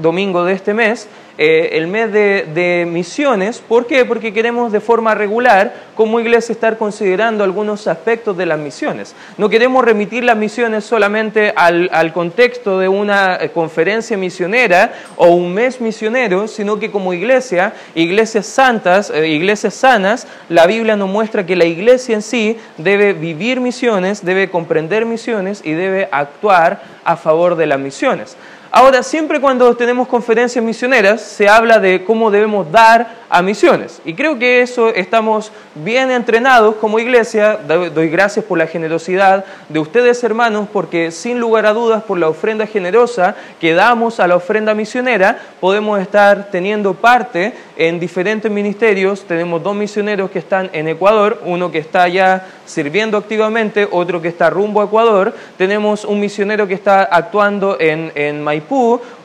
domingo de este mes, eh, el mes de, misiones. ¿Por qué? Porque queremos de forma regular, como iglesia, estar considerando algunos aspectos de las misiones. No queremos remitir las misiones solamente al, contexto de una eh, conferencia misionera o un mes misionero, sino que como iglesia, iglesias santas, eh, iglesias sanas, la Biblia nos muestra que la iglesia en sí debe vivir misiones, debe comprender misiones y debe actuar a favor de las misiones. Ahora, siempre cuando tenemos conferencias misioneras, se habla de cómo debemos dar a misiones. Y creo que eso estamos bien entrenados como iglesia. Doy gracias por la generosidad de ustedes, hermanos, porque sin lugar a dudas, por la ofrenda generosa que damos a la ofrenda misionera, podemos estar teniendo parte en diferentes ministerios. Tenemos dos misioneros que están en Ecuador, uno que está ya sirviendo activamente, otro que está rumbo a Ecuador. Tenemos un misionero que está actuando en, en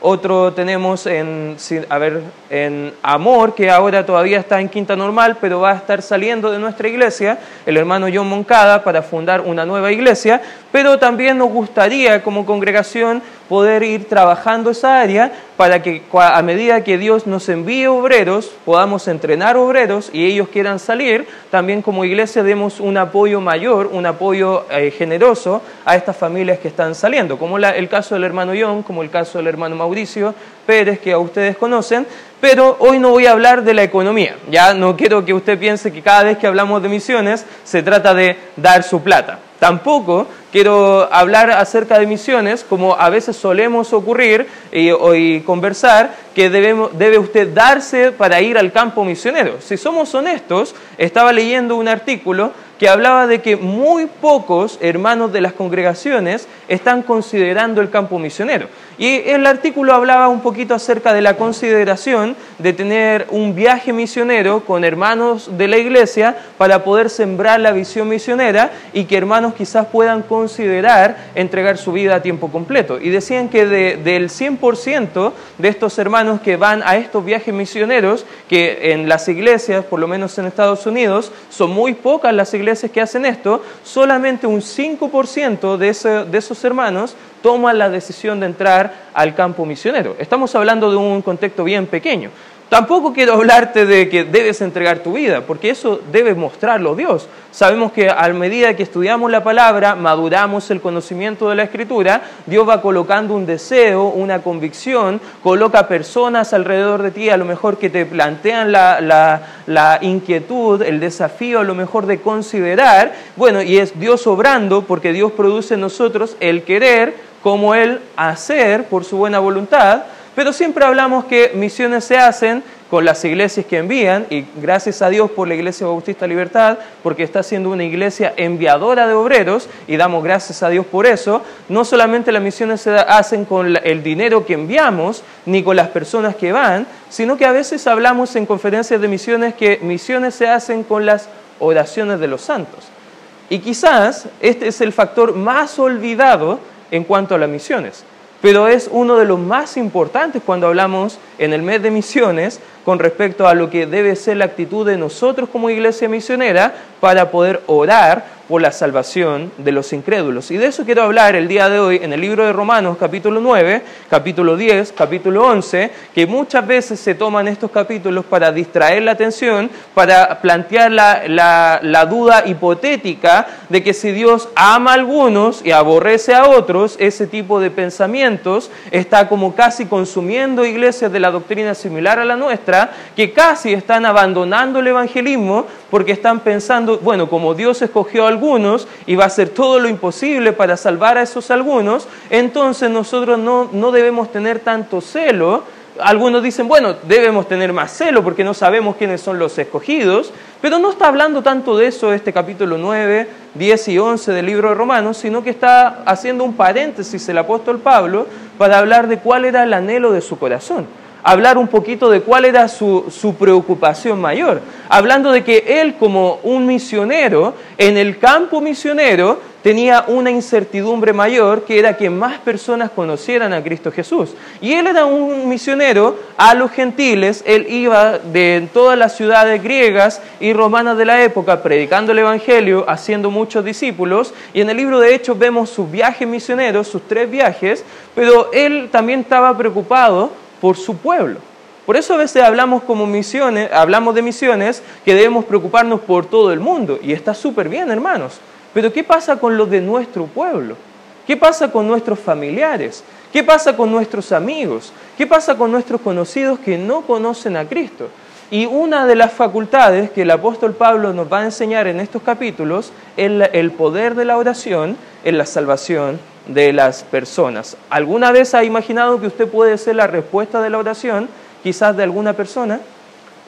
otro tenemos en, a ver, en Amor, que ahora todavía está en Quinta Normal, pero va a estar saliendo de nuestra iglesia, el hermano John Moncada, para fundar una nueva iglesia, pero también nos gustaría como congregación poder ir trabajando esa área para que a medida que Dios nos envíe obreros, podamos entrenar obreros y ellos quieran salir, también como iglesia demos un apoyo mayor, un apoyo eh, generoso a estas familias que están saliendo, como el caso del hermano John, como el caso del hermano Mauricio Pérez, que a ustedes conocen, pero hoy no voy a hablar de la economía, ya no quiero que usted piense que cada vez que hablamos de misiones se trata de dar su plata. Tampoco quiero hablar acerca de misiones, como a veces solemos ocurrir y, conversar, que debe usted darse para ir al campo misionero. Si somos honestos, estaba leyendo un artículo que hablaba de que muy pocos hermanos de las congregaciones están considerando el campo misionero. Y el artículo hablaba un poquito acerca de la consideración de tener un viaje misionero con hermanos de la iglesia para poder sembrar la visión misionera y que hermanos quizás puedan considerar entregar su vida a tiempo completo. Y decían que del 100% de estos hermanos que van a estos viajes misioneros, que en las iglesias, por lo menos en Estados Unidos, son muy pocas las iglesias que hacen esto, solamente un 5% de, de esos hermanos toman la decisión de entrar al campo misionero. Estamos hablando de un contexto bien pequeño. Tampoco quiero hablarte de que debes entregar tu vida, porque eso debe mostrarlo Dios. Sabemos que a medida que estudiamos la palabra, maduramos el conocimiento de la escritura, Dios va colocando un deseo, una convicción, coloca personas alrededor de ti, a lo mejor que te plantean la, la inquietud, el desafío, a lo mejor de considerar, bueno, y es Dios obrando, porque Dios produce en nosotros el querer como el hacer por su buena voluntad, pero siempre hablamos que misiones se hacen con las iglesias que envían, y gracias a Dios por la Iglesia Bautista Libertad, porque está siendo una iglesia enviadora de obreros, y damos gracias a Dios por eso. No solamente las misiones se hacen con el dinero que enviamos, ni con las personas que van, sino que a veces hablamos en conferencias de misiones que misiones se hacen con las oraciones de los santos. Y quizás este es el factor más olvidado en cuanto a las misiones pero es uno de los más importantes cuando hablamos en el mes de misiones con respecto a lo que debe ser la actitud de nosotros como iglesia misionera para poder orar por la salvación de los incrédulos. Y de eso quiero hablar el día de hoy en el libro de Romanos capítulo 9, capítulo 10, capítulo 11, que muchas veces se toman estos capítulos para distraer la atención, para plantear la, la duda hipotética de que si Dios ama a algunos y aborrece a otros, ese tipo de pensamientos está como casi consumiendo iglesias de la doctrina similar a la nuestra, que casi están abandonando el evangelismo porque están pensando, bueno, como Dios escogió a algunos y va a hacer todo lo imposible para salvar a esos algunos, entonces nosotros no, no debemos tener tanto celo. Algunos dicen, bueno, debemos tener más celo porque no sabemos quiénes son los escogidos, pero no está hablando tanto de eso este capítulo 9, 10 y 11 del libro de Romanos, sino que está haciendo un paréntesis el apóstol Pablo para hablar de cuál era el anhelo de su corazón hablar un poquito de cuál era su, su, preocupación mayor, hablando de que él como un misionero, en el campo misionero, tenía una incertidumbre mayor que era que más personas conocieran a Cristo Jesús. Y él era un misionero a los gentiles, él iba de todas las ciudades griegas y romanas de la época predicando el Evangelio, haciendo muchos discípulos, y en el libro de Hechos vemos sus viajes misioneros, sus tres viajes, pero él también estaba preocupado por su pueblo. Por eso a veces hablamos como misiones, hablamos de misiones que debemos preocuparnos por todo el mundo y está súper bien, hermanos. Pero ¿qué pasa con los de nuestro pueblo? ¿Qué pasa con nuestros familiares? ¿Qué pasa con nuestros amigos? ¿Qué pasa con nuestros conocidos que no conocen a Cristo? Y una de las facultades que el apóstol Pablo nos va a enseñar en estos capítulos es el poder de la oración en la salvación de las personas. ¿Alguna vez ha imaginado que usted puede ser la respuesta de la oración? quizás de alguna persona,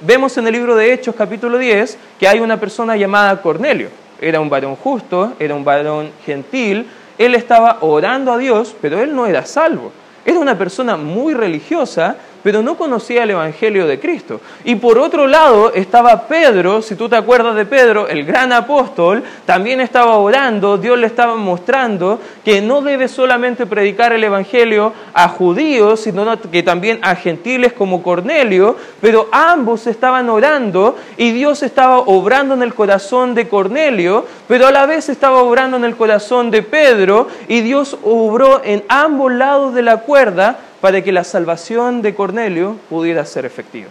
vemos en el libro de Hechos capítulo 10 que hay una persona llamada Cornelio. Era un varón justo, era un varón gentil, él estaba orando a Dios, pero él no era salvo. Era una persona muy religiosa, pero no conocía el Evangelio de Cristo. Y por otro lado estaba Pedro, si tú te acuerdas de Pedro, el gran apóstol, también estaba orando, Dios le estaba mostrando que no debe solamente predicar el Evangelio a judíos, sino que también a gentiles como Cornelio, pero ambos estaban orando y Dios estaba obrando en el corazón de Cornelio, pero a la vez estaba obrando en el corazón de Pedro y Dios obró en ambos lados de la cuerda para que la salvación de Cornelio pudiera ser efectiva.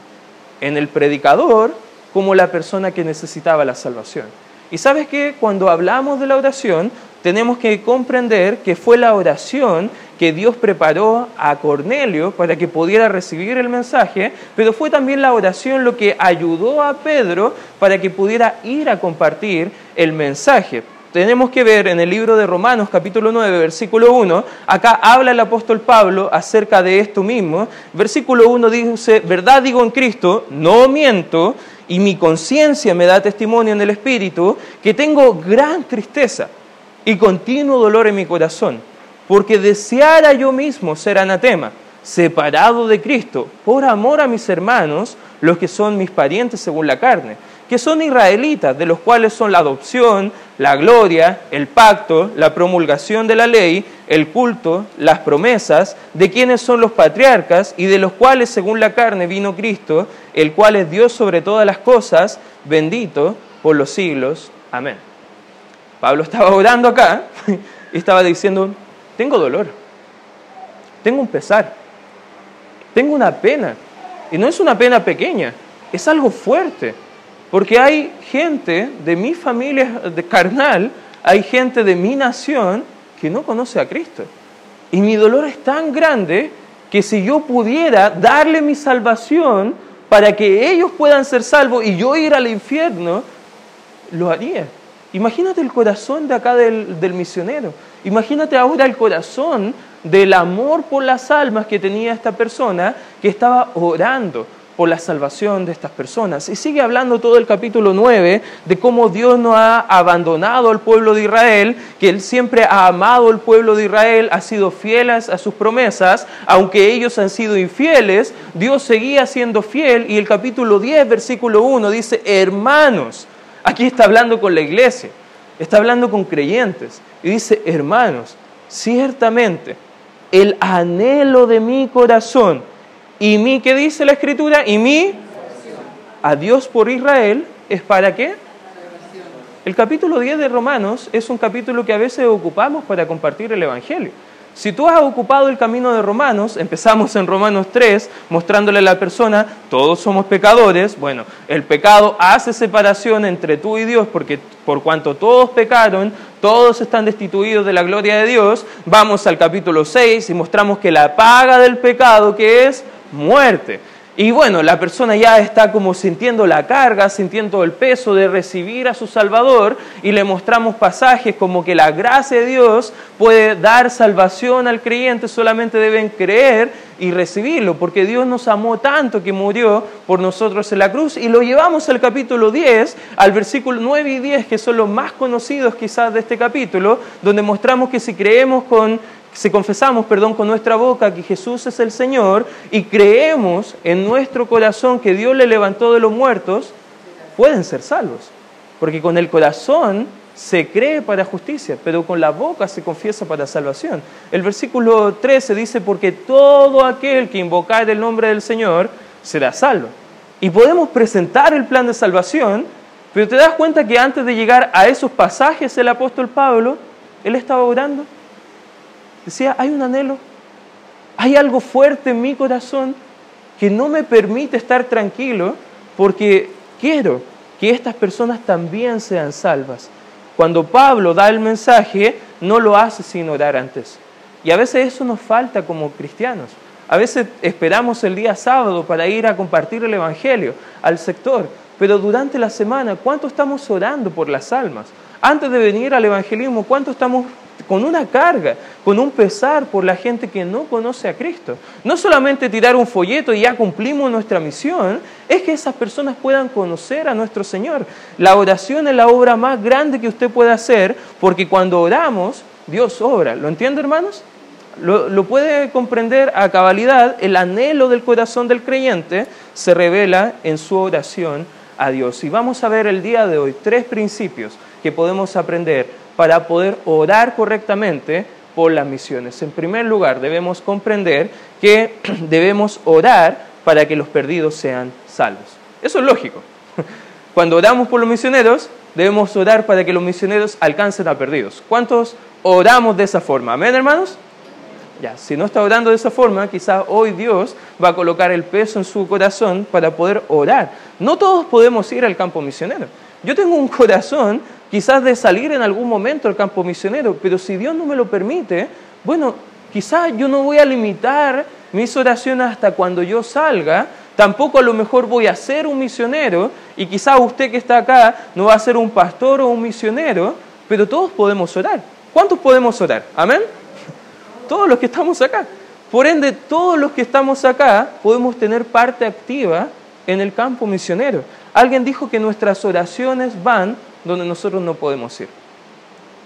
En el predicador como la persona que necesitaba la salvación. Y sabes que cuando hablamos de la oración, tenemos que comprender que fue la oración que Dios preparó a Cornelio para que pudiera recibir el mensaje, pero fue también la oración lo que ayudó a Pedro para que pudiera ir a compartir el mensaje tenemos que ver en el libro de Romanos capítulo 9, versículo 1, acá habla el apóstol Pablo acerca de esto mismo. Versículo 1 dice, verdad digo en Cristo, no miento, y mi conciencia me da testimonio en el Espíritu, que tengo gran tristeza y continuo dolor en mi corazón, porque deseara yo mismo ser anatema, separado de Cristo, por amor a mis hermanos, los que son mis parientes según la carne que son israelitas, de los cuales son la adopción, la gloria, el pacto, la promulgación de la ley, el culto, las promesas, de quienes son los patriarcas y de los cuales según la carne vino Cristo, el cual es Dios sobre todas las cosas, bendito por los siglos. Amén. Pablo estaba orando acá y estaba diciendo, tengo dolor, tengo un pesar, tengo una pena, y no es una pena pequeña, es algo fuerte porque hay gente de mi familia de carnal, hay gente de mi nación que no conoce a Cristo. Y mi dolor es tan grande que si yo pudiera darle mi salvación para que ellos puedan ser salvos y yo ir al infierno, lo haría. Imagínate el corazón de acá del, del misionero. Imagínate ahora el corazón del amor por las almas que tenía esta persona que estaba orando por la salvación de estas personas. Y sigue hablando todo el capítulo 9 de cómo Dios no ha abandonado al pueblo de Israel, que Él siempre ha amado al pueblo de Israel, ha sido fiel a sus promesas, aunque ellos han sido infieles, Dios seguía siendo fiel. Y el capítulo 10, versículo 1 dice, hermanos, aquí está hablando con la iglesia, está hablando con creyentes. Y dice, hermanos, ciertamente el anhelo de mi corazón, ¿Y mi qué dice la escritura? ¿Y mi adiós por Israel es para qué? El capítulo 10 de Romanos es un capítulo que a veces ocupamos para compartir el Evangelio. Si tú has ocupado el camino de Romanos, empezamos en Romanos 3 mostrándole a la persona, todos somos pecadores, bueno, el pecado hace separación entre tú y Dios porque por cuanto todos pecaron, todos están destituidos de la gloria de Dios, vamos al capítulo 6 y mostramos que la paga del pecado que es muerte. Y bueno, la persona ya está como sintiendo la carga, sintiendo el peso de recibir a su Salvador y le mostramos pasajes como que la gracia de Dios puede dar salvación al creyente, solamente deben creer y recibirlo, porque Dios nos amó tanto que murió por nosotros en la cruz y lo llevamos al capítulo 10, al versículo 9 y 10, que son los más conocidos quizás de este capítulo, donde mostramos que si creemos con si confesamos, perdón, con nuestra boca que Jesús es el Señor y creemos en nuestro corazón que Dios le levantó de los muertos, pueden ser salvos. Porque con el corazón se cree para justicia, pero con la boca se confiesa para salvación. El versículo 13 dice, porque todo aquel que invocar el nombre del Señor será salvo. Y podemos presentar el plan de salvación, pero te das cuenta que antes de llegar a esos pasajes el apóstol Pablo, él estaba orando. Decía, hay un anhelo, hay algo fuerte en mi corazón que no me permite estar tranquilo porque quiero que estas personas también sean salvas. Cuando Pablo da el mensaje, no lo hace sin orar antes. Y a veces eso nos falta como cristianos. A veces esperamos el día sábado para ir a compartir el Evangelio al sector, pero durante la semana, ¿cuánto estamos orando por las almas? Antes de venir al evangelismo, ¿cuánto estamos con una carga, con un pesar por la gente que no conoce a Cristo. No solamente tirar un folleto y ya cumplimos nuestra misión, es que esas personas puedan conocer a nuestro Señor. La oración es la obra más grande que usted puede hacer, porque cuando oramos, Dios obra. ¿Lo entiende, hermanos? Lo, lo, puede comprender a cabalidad, el anhelo del corazón del creyente se revela en su oración a Dios. Y vamos a ver el día de hoy tres principios que podemos aprender para poder orar correctamente por las misiones. En primer lugar, debemos comprender que debemos orar para que los perdidos sean salvos. Eso es lógico. Cuando oramos por los misioneros, debemos orar para que los misioneros alcancen a perdidos. ¿Cuántos oramos de esa forma? ¿Amén, hermanos? Ya, si no está orando de esa forma, quizás hoy Dios va a colocar el peso en su corazón para poder orar. No todos podemos ir al campo misionero. Yo tengo un corazón quizás de salir en algún momento al campo misionero, pero si Dios no me lo permite, bueno, quizás yo no voy a limitar mis oraciones hasta cuando yo salga, tampoco a lo mejor voy a ser un misionero, y quizás usted que está acá no va a ser un pastor o un misionero, pero todos podemos orar. ¿Cuántos podemos orar? Amén. Todos los que estamos acá. Por ende, todos los que estamos acá podemos tener parte activa en el campo misionero. Alguien dijo que nuestras oraciones van donde nosotros no podemos ir.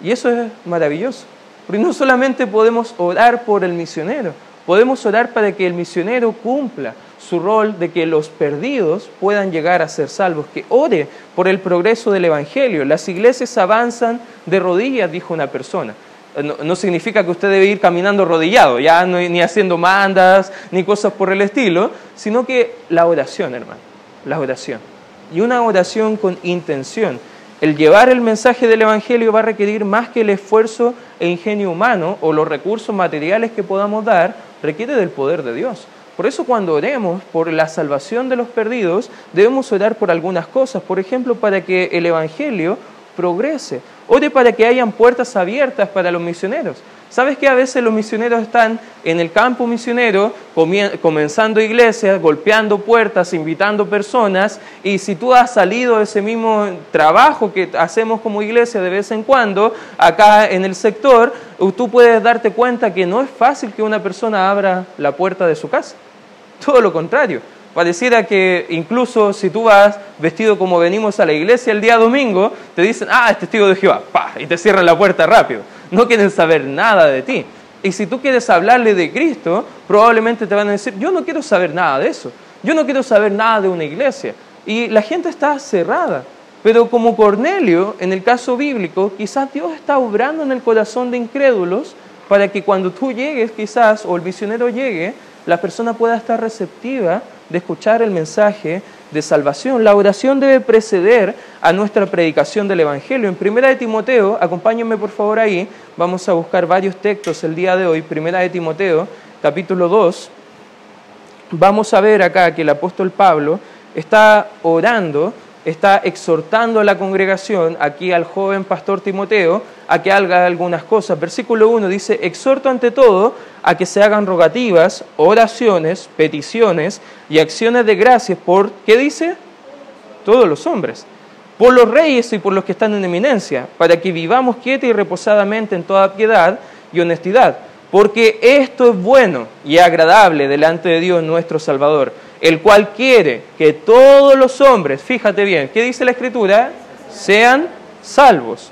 Y eso es maravilloso. Porque no solamente podemos orar por el misionero, podemos orar para que el misionero cumpla su rol de que los perdidos puedan llegar a ser salvos, que ore por el progreso del Evangelio. Las iglesias avanzan de rodillas, dijo una persona. No, significa que usted debe ir caminando rodillado, ya ni haciendo mandas, ni cosas por el estilo, sino que la oración, hermano, la oración. Y una oración con intención el llevar el mensaje del Evangelio va a requerir más que el esfuerzo e ingenio humano o los recursos materiales que podamos dar, requiere del poder de Dios. Por eso cuando oremos por la salvación de los perdidos, debemos orar por algunas cosas. Por ejemplo, para que el Evangelio progrese. Ore para que hayan puertas abiertas para los misioneros. ¿Sabes que a veces los misioneros están en el campo misionero comenzando iglesias, golpeando puertas, invitando personas y si tú has salido de ese mismo trabajo que hacemos como iglesia de vez en cuando acá en el sector, tú puedes darte cuenta que no es fácil que una persona abra la puerta de su casa. Todo lo contrario. Pareciera que incluso si tú vas vestido como venimos a la iglesia el día domingo, te dicen, ah, es testigo de Jehová, pa, y te cierran la puerta rápido no quieren saber nada de ti. Y si tú quieres hablarle de Cristo, probablemente te van a decir, yo no quiero saber nada de eso, yo no quiero saber nada de una iglesia. Y la gente está cerrada. Pero como Cornelio, en el caso bíblico, quizás Dios está obrando en el corazón de incrédulos para que cuando tú llegues, quizás, o el misionero llegue, la persona pueda estar receptiva de escuchar el mensaje de salvación. La oración debe preceder a nuestra predicación del Evangelio. En Primera de Timoteo, acompáñenme por favor ahí, vamos a buscar varios textos el día de hoy. Primera de Timoteo, capítulo 2. Vamos a ver acá que el apóstol Pablo está orando está exhortando a la congregación, aquí al joven pastor Timoteo, a que haga algunas cosas. Versículo 1 dice, exhorto ante todo a que se hagan rogativas, oraciones, peticiones y acciones de gracias por, ¿qué dice? Todos los hombres, por los reyes y por los que están en eminencia, para que vivamos quieta y reposadamente en toda piedad y honestidad, porque esto es bueno y agradable delante de Dios nuestro Salvador el cual quiere que todos los hombres, fíjate bien, ¿qué dice la Escritura? Sean salvos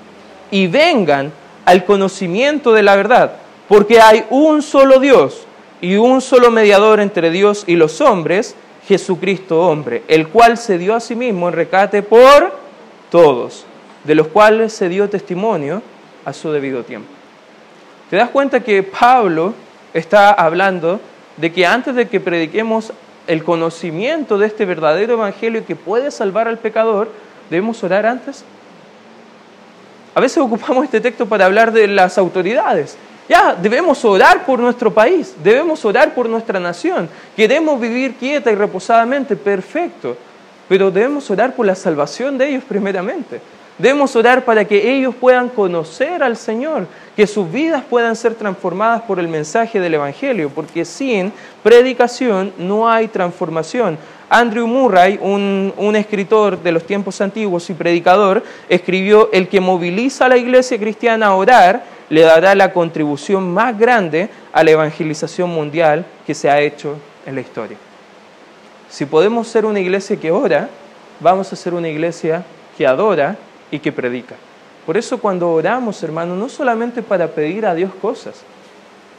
y vengan al conocimiento de la verdad, porque hay un solo Dios y un solo mediador entre Dios y los hombres, Jesucristo hombre, el cual se dio a sí mismo en recate por todos, de los cuales se dio testimonio a su debido tiempo. ¿Te das cuenta que Pablo está hablando de que antes de que prediquemos el conocimiento de este verdadero evangelio que puede salvar al pecador, debemos orar antes? A veces ocupamos este texto para hablar de las autoridades. Ya, debemos orar por nuestro país, debemos orar por nuestra nación. Queremos vivir quieta y reposadamente, perfecto. Pero debemos orar por la salvación de ellos primeramente. Debemos orar para que ellos puedan conocer al Señor, que sus vidas puedan ser transformadas por el mensaje del Evangelio, porque sin predicación no hay transformación. Andrew Murray, un, escritor de los tiempos antiguos y predicador, escribió, el que moviliza a la iglesia cristiana a orar le dará la contribución más grande a la evangelización mundial que se ha hecho en la historia. Si podemos ser una iglesia que ora, vamos a ser una iglesia que adora y que predica. Por eso cuando oramos, hermano, no solamente para pedir a Dios cosas,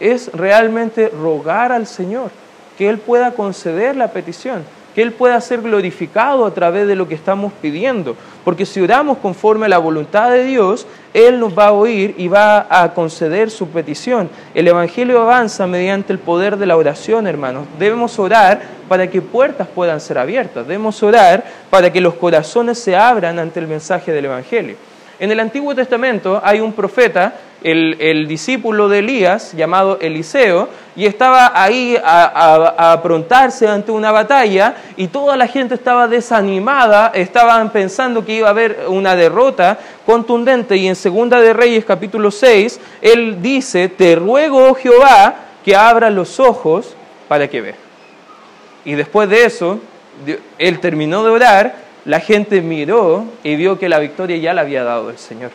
es realmente rogar al Señor que Él pueda conceder la petición, que Él pueda ser glorificado a través de lo que estamos pidiendo. Porque si oramos conforme a la voluntad de Dios, Él nos va a oír y va a conceder su petición. El Evangelio avanza mediante el poder de la oración, hermanos. Debemos orar para que puertas puedan ser abiertas. Debemos orar para que los corazones se abran ante el mensaje del Evangelio. En el Antiguo Testamento hay un profeta, el, discípulo de Elías, llamado Eliseo, y estaba ahí a, aprontarse ante una batalla y toda la gente estaba desanimada, estaban pensando que iba a haber una derrota contundente y en Segunda de Reyes capítulo 6, él dice, te ruego, oh Jehová, que abra los ojos para que vea. Y después de eso, él terminó de orar la gente miró y vio que la victoria ya la había dado el Señor.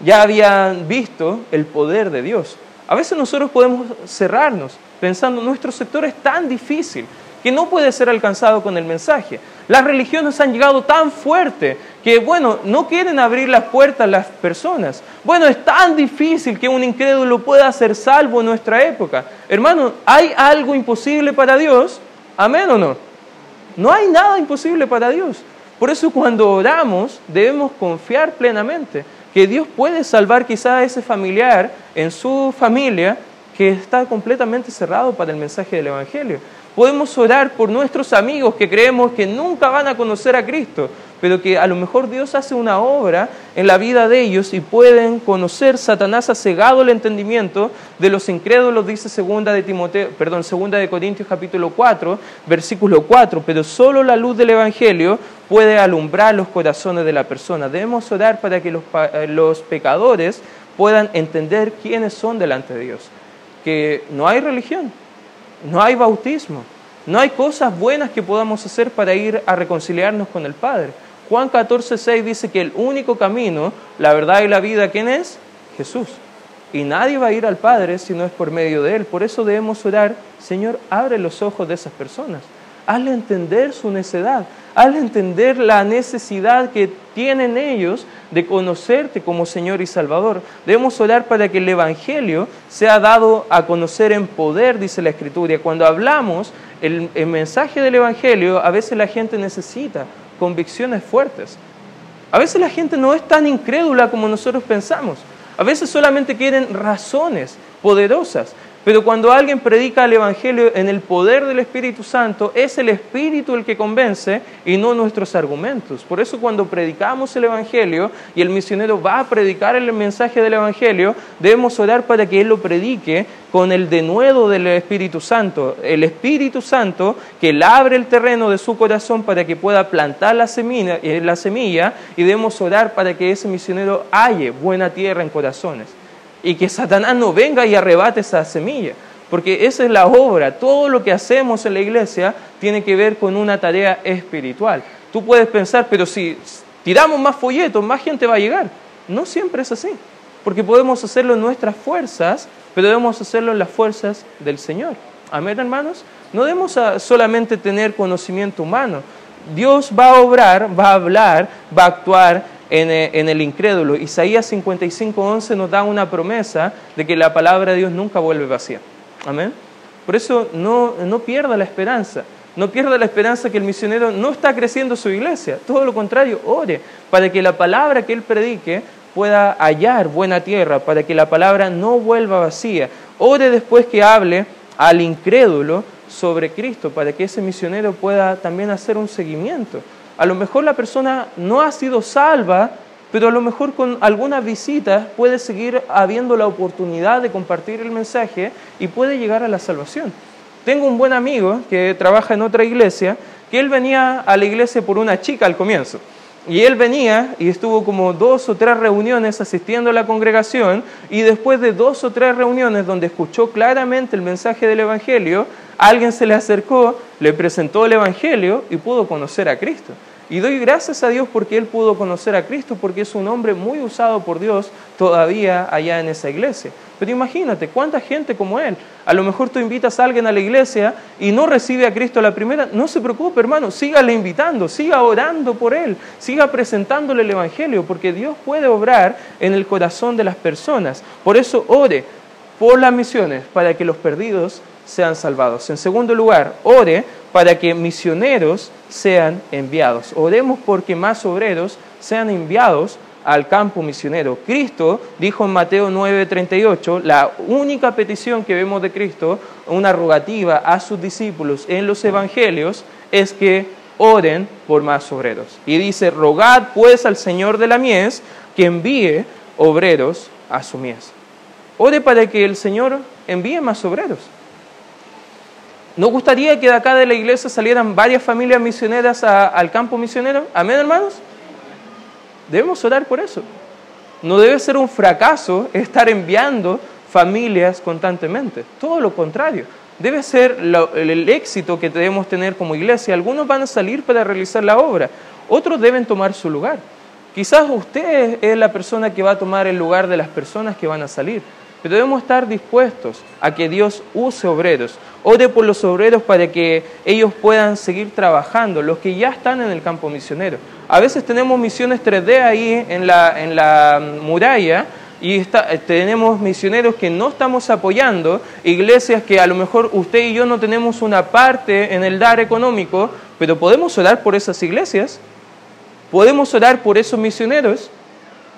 Ya habían visto el poder de Dios. A veces nosotros podemos cerrarnos pensando, nuestro sector es tan difícil que no puede ser alcanzado con el mensaje. Las religiones han llegado tan fuerte que, bueno, no quieren abrir las puertas a las personas. Bueno, es tan difícil que un incrédulo pueda ser salvo en nuestra época. Hermano, ¿hay algo imposible para Dios? ¿Amén o no? No hay nada imposible para Dios. Por eso cuando oramos debemos confiar plenamente que Dios puede salvar quizá a ese familiar en su familia que está completamente cerrado para el mensaje del Evangelio. Podemos orar por nuestros amigos que creemos que nunca van a conocer a Cristo, pero que a lo mejor Dios hace una obra en la vida de ellos y pueden conocer. Satanás ha cegado el entendimiento de los incrédulos, dice segunda de Timoteo, perdón, segunda de Corintios capítulo 4, versículo 4, pero solo la luz del evangelio puede alumbrar los corazones de la persona. Debemos orar para que los, eh, los pecadores puedan entender quiénes son delante de Dios, que no hay religión, no hay bautismo, no hay cosas buenas que podamos hacer para ir a reconciliarnos con el Padre. Juan 14, 6 dice que el único camino, la verdad y la vida, ¿quién es? Jesús. Y nadie va a ir al Padre si no es por medio de Él. Por eso debemos orar, Señor, abre los ojos de esas personas. Hazle entender su necedad al entender la necesidad que tienen ellos de conocerte como Señor y Salvador. Debemos orar para que el Evangelio sea dado a conocer en poder, dice la Escritura. Cuando hablamos el, el mensaje del Evangelio, a veces la gente necesita convicciones fuertes. A veces la gente no es tan incrédula como nosotros pensamos. A veces solamente quieren razones poderosas. Pero cuando alguien predica el Evangelio en el poder del Espíritu Santo, es el Espíritu el que convence y no nuestros argumentos. Por eso cuando predicamos el Evangelio y el misionero va a predicar el mensaje del Evangelio, debemos orar para que él lo predique con el denuedo del Espíritu Santo. El Espíritu Santo que abre el terreno de su corazón para que pueda plantar la semilla, eh, la semilla y debemos orar para que ese misionero halle buena tierra en corazones y que Satanás no venga y arrebate esa semilla. Porque esa es la obra. Todo lo que hacemos en la iglesia tiene que ver con una tarea espiritual. Tú puedes pensar, pero si tiramos más folletos, más gente va a llegar. No siempre es así. Porque podemos hacerlo en nuestras fuerzas, pero debemos hacerlo en las fuerzas del Señor. Amén, hermanos. No debemos solamente tener conocimiento humano. Dios va a obrar, va a hablar, va a actuar eh, en, el incrédulo. Isaías 55:11 nos da una promesa de que la palabra de Dios nunca vuelve vacía. Amén. Por eso no, no pierda la esperanza. No pierda la esperanza que el misionero no está creciendo su iglesia. Todo lo contrario, ore para que la palabra que él predique pueda hallar buena tierra, para que la palabra no vuelva vacía. Ore después que hable al incrédulo sobre Cristo, para que ese misionero pueda también hacer un seguimiento. A lo mejor la persona no ha sido salva, pero a lo mejor con algunas visitas puede seguir habiendo la oportunidad de compartir el mensaje y puede llegar a la salvación. Tengo un buen amigo que trabaja en otra iglesia, que él venía a la iglesia por una chica al comienzo. Y él venía y estuvo como dos o tres reuniones asistiendo a la congregación y después de dos o tres reuniones donde escuchó claramente el mensaje del Evangelio, alguien se le acercó, le presentó el Evangelio y pudo conocer a Cristo. Y doy gracias a Dios porque él pudo conocer a Cristo, porque es un hombre muy usado por Dios todavía allá en esa iglesia. Pero imagínate, cuánta gente como él. A lo mejor tú invitas a alguien a la iglesia y no recibe a Cristo a la primera. No se preocupe, hermano, sígale invitando, siga orando por él, siga presentándole el Evangelio, porque Dios puede obrar en el corazón de las personas. Por eso ore por las misiones, para que los perdidos sean salvados. En segundo lugar, ore para que misioneros sean enviados. Oremos porque más obreros sean enviados al campo misionero. Cristo dijo en Mateo 9:38, la única petición que vemos de Cristo, una rogativa a sus discípulos en los evangelios, es que oren por más obreros. Y dice, rogad pues al Señor de la mies que envíe obreros a su mies. Ore para que el Señor envíe más obreros. ¿No gustaría que de acá de la iglesia salieran varias familias misioneras al campo misionero? Amén, hermanos. Debemos orar por eso. No debe ser un fracaso estar enviando familias constantemente. Todo lo contrario. Debe ser el éxito que debemos tener como iglesia. Algunos van a salir para realizar la obra. Otros deben tomar su lugar. Quizás usted es la persona que va a tomar el lugar de las personas que van a salir. Pero debemos estar dispuestos a que Dios use obreros. Ore por los obreros para que ellos puedan seguir trabajando, los que ya están en el campo misionero. A veces tenemos misiones 3D ahí en la, en la muralla y tenemos misioneros que no estamos apoyando, iglesias que a lo mejor usted y yo no tenemos una parte en el dar económico, pero podemos orar por esas iglesias, podemos orar por esos misioneros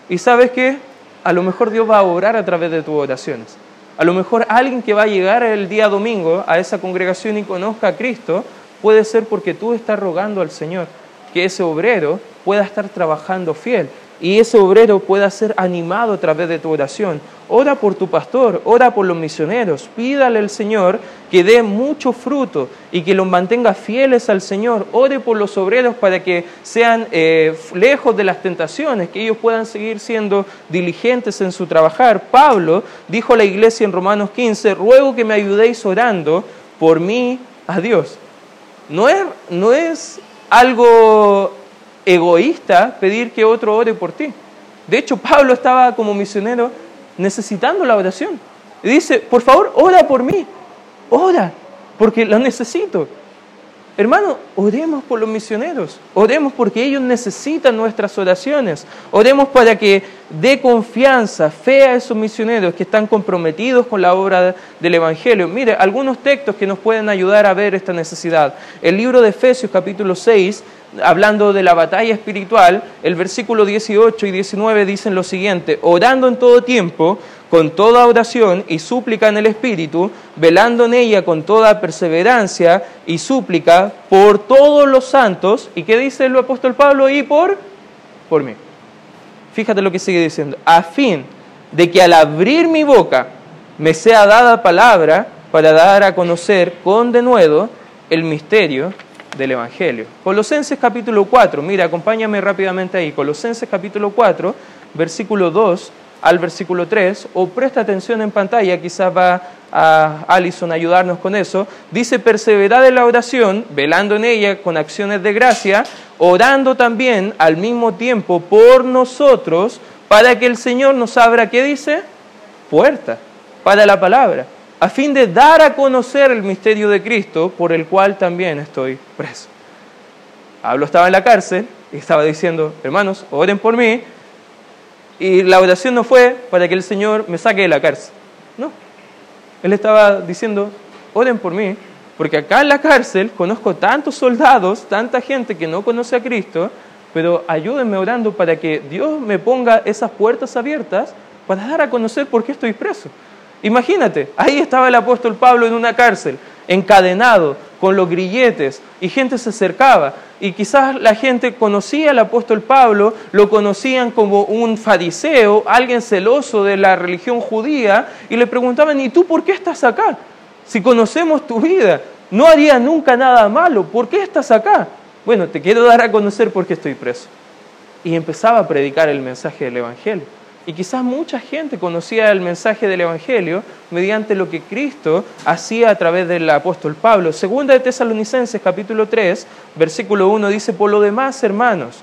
y sabes qué, a lo mejor Dios va a obrar a través de tus oraciones. A lo mejor alguien que va a llegar el día domingo a esa congregación y conozca a Cristo, puede ser porque tú estás rogando al Señor que ese obrero pueda estar trabajando fiel y ese obrero pueda ser animado a través de tu oración. Ora por tu pastor, ora por los misioneros, pídale al Señor que dé mucho fruto y que los mantenga fieles al Señor. Ore por los obreros para que sean eh, lejos de las tentaciones, que ellos puedan seguir siendo diligentes en su trabajar. Pablo dijo a la iglesia en Romanos 15, ruego que me ayudéis orando por mí a Dios. No es, no es algo egoísta pedir que otro ore por ti. De hecho, Pablo estaba como misionero necesitando la oración. Y dice, por favor, ora por mí. Ora, porque lo necesito. Hermano, oremos por los misioneros, oremos porque ellos necesitan nuestras oraciones, oremos para que dé confianza, fe a esos misioneros que están comprometidos con la obra del Evangelio. Mire, algunos textos que nos pueden ayudar a ver esta necesidad. El libro de Efesios capítulo 6 hablando de la batalla espiritual, el versículo 18 y 19 dicen lo siguiente, orando en todo tiempo, con toda oración y súplica en el Espíritu, velando en ella con toda perseverancia y súplica por todos los santos, ¿y qué dice el apóstol Pablo? Y por, por mí. Fíjate lo que sigue diciendo, a fin de que al abrir mi boca me sea dada palabra para dar a conocer con denuedo el misterio del Evangelio. Colosenses capítulo 4, mira, acompáñame rápidamente ahí. Colosenses capítulo 4, versículo 2 al versículo 3, o presta atención en pantalla, quizás va a Alison ayudarnos con eso. Dice, perseverad en la oración, velando en ella con acciones de gracia, orando también al mismo tiempo por nosotros, para que el Señor nos abra, ¿qué dice? Puerta para la palabra a fin de dar a conocer el misterio de Cristo, por el cual también estoy preso. Pablo estaba en la cárcel y estaba diciendo, hermanos, oren por mí. Y la oración no fue para que el Señor me saque de la cárcel. No. Él estaba diciendo, oren por mí Porque acá en la cárcel conozco tantos soldados, tanta gente que no conoce a Cristo, pero ayúdenme orando para que Dios me ponga esas puertas abiertas para dar a conocer por qué estoy preso. Imagínate, ahí estaba el apóstol Pablo en una cárcel, encadenado, con los grilletes, y gente se acercaba. Y quizás la gente conocía al apóstol Pablo, lo conocían como un fariseo, alguien celoso de la religión judía, y le preguntaban, ¿y tú por qué estás acá? Si conocemos tu vida, no haría nunca nada malo, ¿por qué estás acá? Bueno, te quiero dar a conocer por qué estoy preso. Y empezaba a predicar el mensaje del Evangelio. Y quizás mucha gente conocía el mensaje del Evangelio mediante lo que Cristo hacía a través del apóstol Pablo. Segunda de Tesalonicenses capítulo 3, versículo 1 dice, por lo demás, hermanos,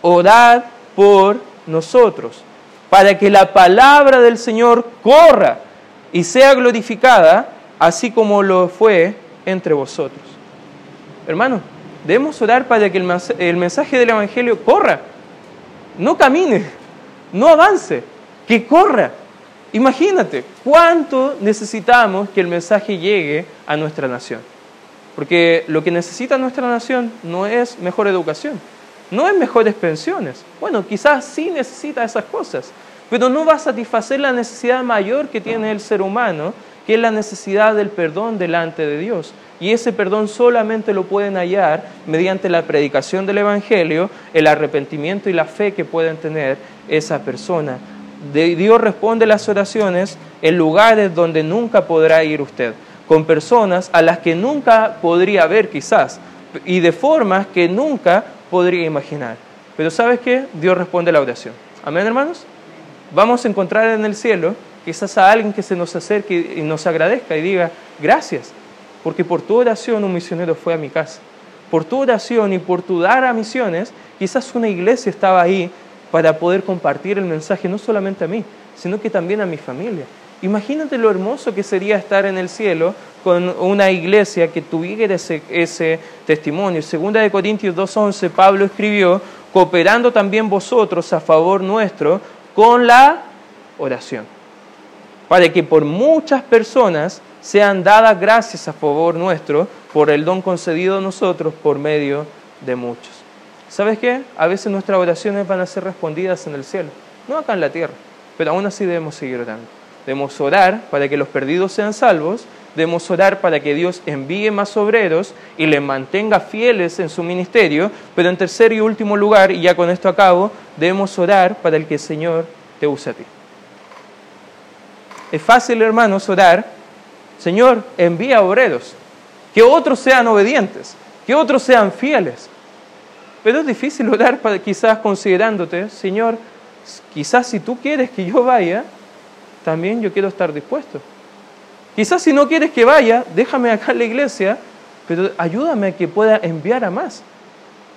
orad por nosotros, para que la palabra del Señor corra y sea glorificada, así como lo fue entre vosotros. Hermanos, debemos orar para que el mensaje del Evangelio corra, no camine no avance, que corra. Imagínate cuánto necesitamos que el mensaje llegue a nuestra nación. Porque lo que necesita nuestra nación no es mejor educación, no es mejores pensiones. Bueno, quizás sí necesita esas cosas, pero no va a satisfacer la necesidad mayor que tiene el ser humano, que es la necesidad del perdón delante de Dios. Y ese perdón solamente lo pueden hallar mediante la predicación del Evangelio, el arrepentimiento y la fe que pueden tener esa persona. Dios responde las oraciones en lugares donde nunca podrá ir usted, con personas a las que nunca podría ver quizás, y de formas que nunca podría imaginar. Pero ¿sabes qué? Dios responde la oración. Amén, hermanos. Vamos a encontrar en el cielo quizás a alguien que se nos acerque y nos agradezca y diga, gracias, porque por tu oración un misionero fue a mi casa. Por tu oración y por tu dar a misiones, quizás una iglesia estaba ahí para poder compartir el mensaje no solamente a mí, sino que también a mi familia. Imagínate lo hermoso que sería estar en el cielo con una iglesia que tuviera ese, ese testimonio. Segunda de Corintios 2.11, Pablo escribió, cooperando también vosotros a favor nuestro con la oración, para que por muchas personas sean dadas gracias a favor nuestro por el don concedido a nosotros por medio de muchos. ¿Sabes qué? A veces nuestras oraciones van a ser respondidas en el cielo, no acá en la tierra, pero aún así debemos seguir orando. Debemos orar para que los perdidos sean salvos, debemos orar para que Dios envíe más obreros y les mantenga fieles en su ministerio, pero en tercer y último lugar, y ya con esto acabo, debemos orar para el que el Señor te use a ti. Es fácil, hermanos, orar Señor, envía obreros, que otros sean obedientes, que otros sean fieles. Pero es difícil orar para, quizás considerándote, Señor, quizás si tú quieres que yo vaya, también yo quiero estar dispuesto. Quizás si no quieres que vaya, déjame acá en la iglesia, pero ayúdame a que pueda enviar a más,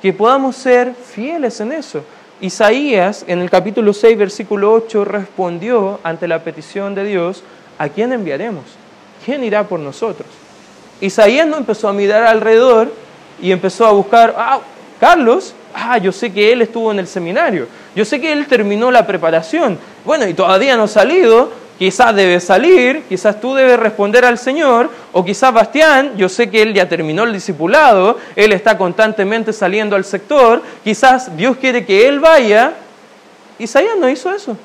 que podamos ser fieles en eso. Isaías en el capítulo 6, versículo 8, respondió ante la petición de Dios, ¿a quién enviaremos? ¿quién irá por nosotros? Isaías no empezó a mirar alrededor y empezó a buscar, ah, Carlos, ah, yo sé que él estuvo en el seminario, yo sé que él terminó la preparación, bueno, y todavía no ha salido, quizás debe salir, quizás tú debes responder al Señor, o quizás Bastián, yo sé que él ya terminó el discipulado, él está constantemente saliendo al sector, quizás Dios quiere que él vaya. Isaías no hizo eso.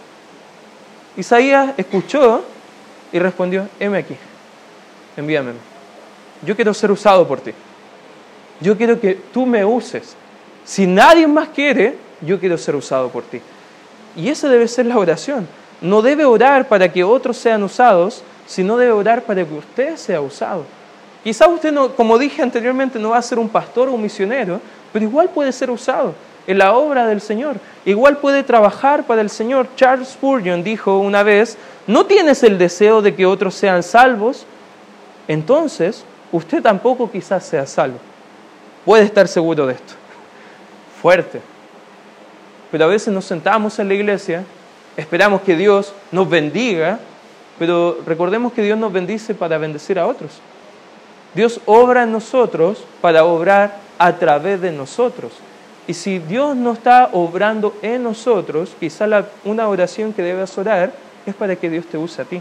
Isaías escuchó y respondió, heme aquí envíame. Yo quiero ser usado por ti. Yo quiero que tú me uses. Si nadie más quiere, yo quiero ser usado por ti. Y esa debe ser la oración. No debe orar para que otros sean usados, sino debe orar para que usted sea usado. Quizás usted, no, como dije anteriormente, no va a ser un pastor o un misionero, pero igual puede ser usado en la obra del Señor. Igual puede trabajar para el Señor. Charles Spurgeon dijo una vez, ¿no tienes el deseo de que otros sean salvos? entonces usted tampoco quizás sea salvo. Puede estar seguro de esto. Fuerte. Pero a veces nos sentamos en la iglesia, esperamos que Dios nos bendiga, pero recordemos que Dios nos bendice para bendecir a otros. Dios obra en nosotros para obrar a través de nosotros. Y si Dios no está obrando en nosotros, quizás una oración que debes orar es para que Dios te use a ti.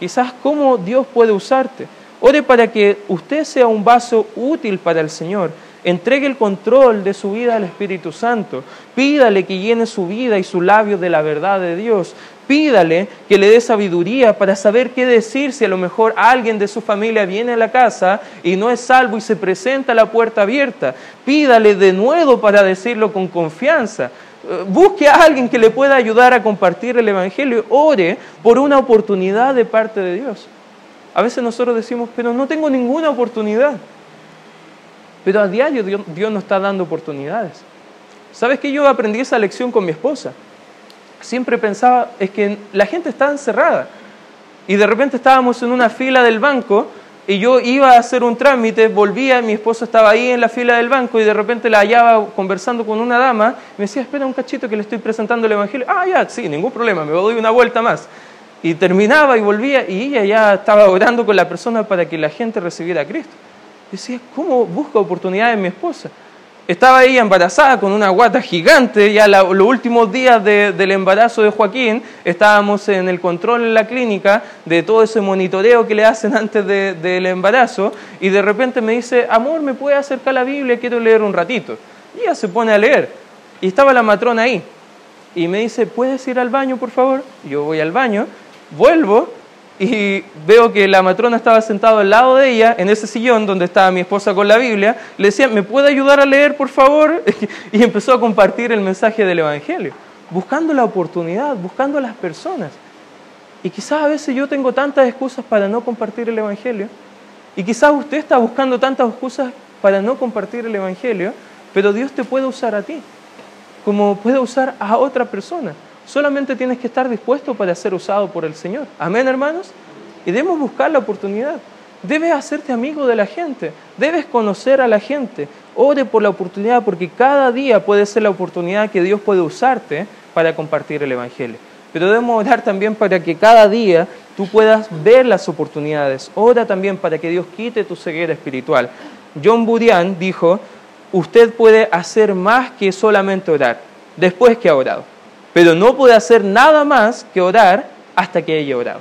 Quizás cómo Dios puede usarte. Ore para que usted sea un vaso útil para el Señor. Entregue el control de su vida al Espíritu Santo. Pídale que llene su vida y su labio de la verdad de Dios. Pídale que le dé sabiduría para saber qué decir si a lo mejor alguien de su familia viene a la casa y no es salvo y se presenta a la puerta abierta. Pídale de nuevo para decirlo con confianza. Eh, busque a alguien que le pueda ayudar a compartir el Evangelio. Ore por una oportunidad de parte de Dios. A veces nosotros decimos, pero no tengo ninguna oportunidad. Pero a diario Dios, Dios nos está dando oportunidades. ¿Sabes que yo aprendí esa lección con mi esposa? siempre pensaba es que la gente está encerrada. Y de repente estábamos en una fila del banco y yo iba a hacer un trámite, volvía, mi esposo estaba ahí en la fila del banco y de repente la hallaba conversando con una dama me decía, espera un cachito que le estoy presentando el Evangelio. Ah, ya, sí, ningún problema, me doy una vuelta más. Y terminaba y volvía y ella ya estaba orando con la persona para que la gente recibiera a Cristo. Decía, ¿cómo busco oportunidades en mi esposa? Estaba ella embarazada con una guata gigante, ya los últimos días del embarazo de Joaquín, estábamos en el control en la clínica de todo ese monitoreo que le hacen antes del embarazo, y de repente me dice, amor, ¿me puede acercar la Biblia? Quiero leer un ratito. Y ella se pone a leer, y estaba la matrona ahí, y me dice, ¿puedes ir al baño, por favor? Yo voy al baño, vuelvo, y veo que la matrona estaba sentada al lado de ella, en ese sillón donde estaba mi esposa con la Biblia, le decía, ¿me puede ayudar a leer, por favor? Y empezó a compartir el mensaje del Evangelio, buscando la oportunidad, buscando a las personas. Y quizás a veces yo tengo tantas excusas para no compartir el Evangelio, y quizás usted está buscando tantas excusas para no compartir el Evangelio, pero Dios te puede usar a ti, como puede usar a otra persona. Solamente tienes que estar dispuesto para ser usado por el Señor. Amén, hermanos. Y debemos buscar la oportunidad. Debes hacerte amigo de la gente. Debes conocer a la gente. Ore por la oportunidad porque cada día puede ser la oportunidad que Dios puede usarte para compartir el Evangelio. Pero debemos orar también para que cada día tú puedas ver las oportunidades. Ora también para que Dios quite tu ceguera espiritual. John Burian dijo, usted puede hacer más que solamente orar después que ha orado pero no puede hacer nada más que orar hasta que haya orado.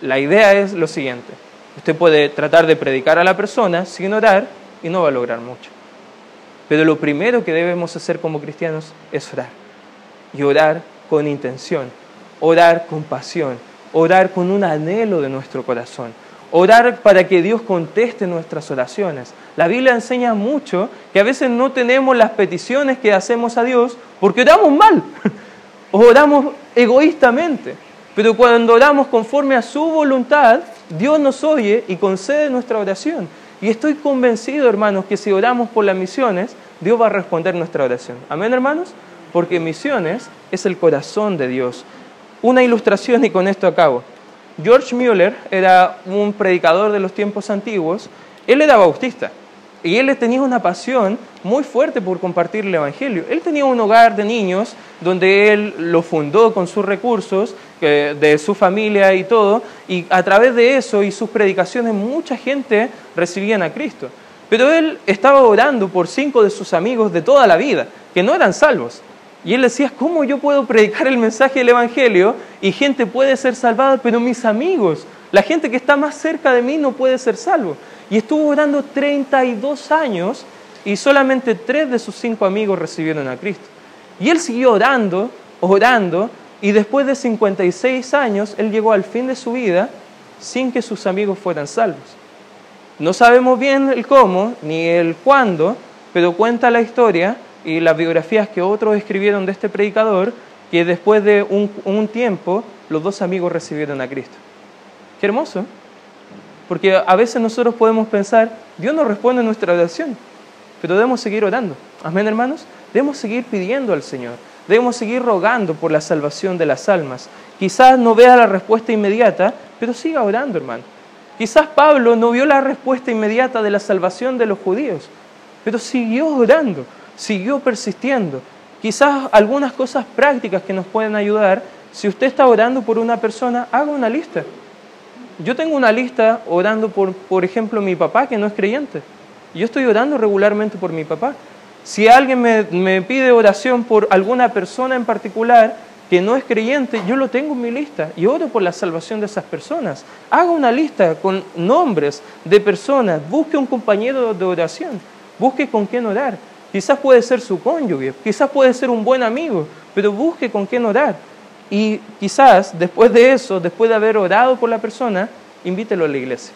La idea es lo siguiente, usted puede tratar de predicar a la persona sin orar y no va a lograr mucho. Pero lo primero que debemos hacer como cristianos es orar. Y orar con intención, orar con pasión, orar con un anhelo de nuestro corazón, orar para que Dios conteste nuestras oraciones. La Biblia enseña mucho que a veces no tenemos las peticiones que hacemos a Dios porque oramos mal. oramos egoístamente, pero cuando oramos conforme a su voluntad, Dios nos oye y concede nuestra oración. Y estoy convencido, hermanos, que si oramos por las misiones, Dios va a responder nuestra oración. Amén, hermanos, porque misiones es el corazón de Dios. Una ilustración y con esto acabo. George Mueller era un predicador de los tiempos antiguos, él era bautista. Y él tenía una pasión muy fuerte por compartir el Evangelio. Él tenía un hogar de niños donde él lo fundó con sus recursos, de su familia y todo, y a través de eso y sus predicaciones mucha gente recibían a Cristo. Pero él estaba orando por cinco de sus amigos de toda la vida, que no eran salvos. Y él decía, ¿cómo yo puedo predicar el mensaje del Evangelio y gente puede ser salvada, pero mis amigos, la gente que está más cerca de mí no puede ser salvo? Y estuvo orando 32 años y solamente tres de sus cinco amigos recibieron a Cristo. Y él siguió orando, orando, y después de 56 años, él llegó al fin de su vida sin que sus amigos fueran salvos. No sabemos bien el cómo ni el cuándo, pero cuenta la historia y las biografías que otros escribieron de este predicador, que después de un, un tiempo los dos amigos recibieron a Cristo. Qué hermoso. Porque a veces nosotros podemos pensar, Dios no responde a nuestra oración, pero debemos seguir orando. Amén, hermanos. Debemos seguir pidiendo al Señor. Debemos seguir rogando por la salvación de las almas. Quizás no vea la respuesta inmediata, pero siga orando, hermano. Quizás Pablo no vio la respuesta inmediata de la salvación de los judíos, pero siguió orando, siguió persistiendo. Quizás algunas cosas prácticas que nos pueden ayudar, si usted está orando por una persona, haga una lista yo tengo una lista orando por, por ejemplo, mi papá que no es creyente. Yo estoy orando regularmente por mi papá. Si alguien me, me pide oración por alguna persona en particular, que no es creyente, yo lo tengo en mi lista y oro por la salvación de esas personas. Haga una lista con nombres de personas, busque un compañero de oración, busque con quién orar. Quizás puede ser su cónyuge, quizás puede ser un buen amigo, pero busque con quién orar. Y quizás después de eso, después de haber orado por la persona, invítelo a la iglesia.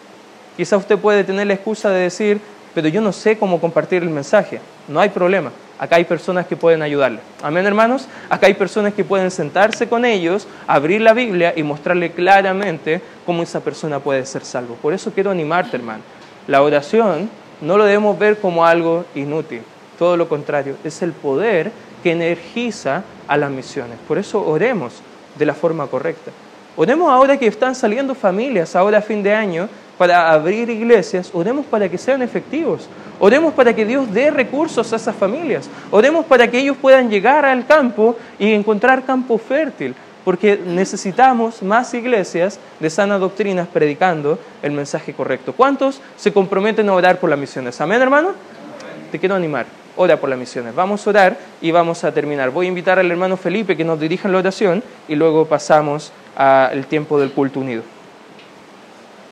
Quizás usted puede tener la excusa de decir, pero yo no sé cómo compartir el mensaje. No hay problema. Acá hay personas que pueden ayudarle. Amén, hermanos. Acá hay personas que pueden sentarse con ellos, abrir la Biblia y mostrarle claramente cómo esa persona puede ser salvo. Por eso quiero animarte, hermano. La oración no lo debemos ver como algo inútil. Todo lo contrario, es el poder que energiza a las misiones. Por eso oremos de la forma correcta. Oremos ahora que están saliendo familias, ahora a fin de año, para abrir iglesias, oremos para que sean efectivos. Oremos para que Dios dé recursos a esas familias. Oremos para que ellos puedan llegar al campo y encontrar campo fértil. Porque necesitamos más iglesias de sana doctrinas predicando el mensaje correcto. ¿Cuántos se comprometen a orar por las misiones? Amén, hermano. Te quiero animar. Ora por las misiones. Vamos a orar y vamos a terminar. Voy a invitar al hermano Felipe que nos dirija la oración y luego pasamos al tiempo del culto unido.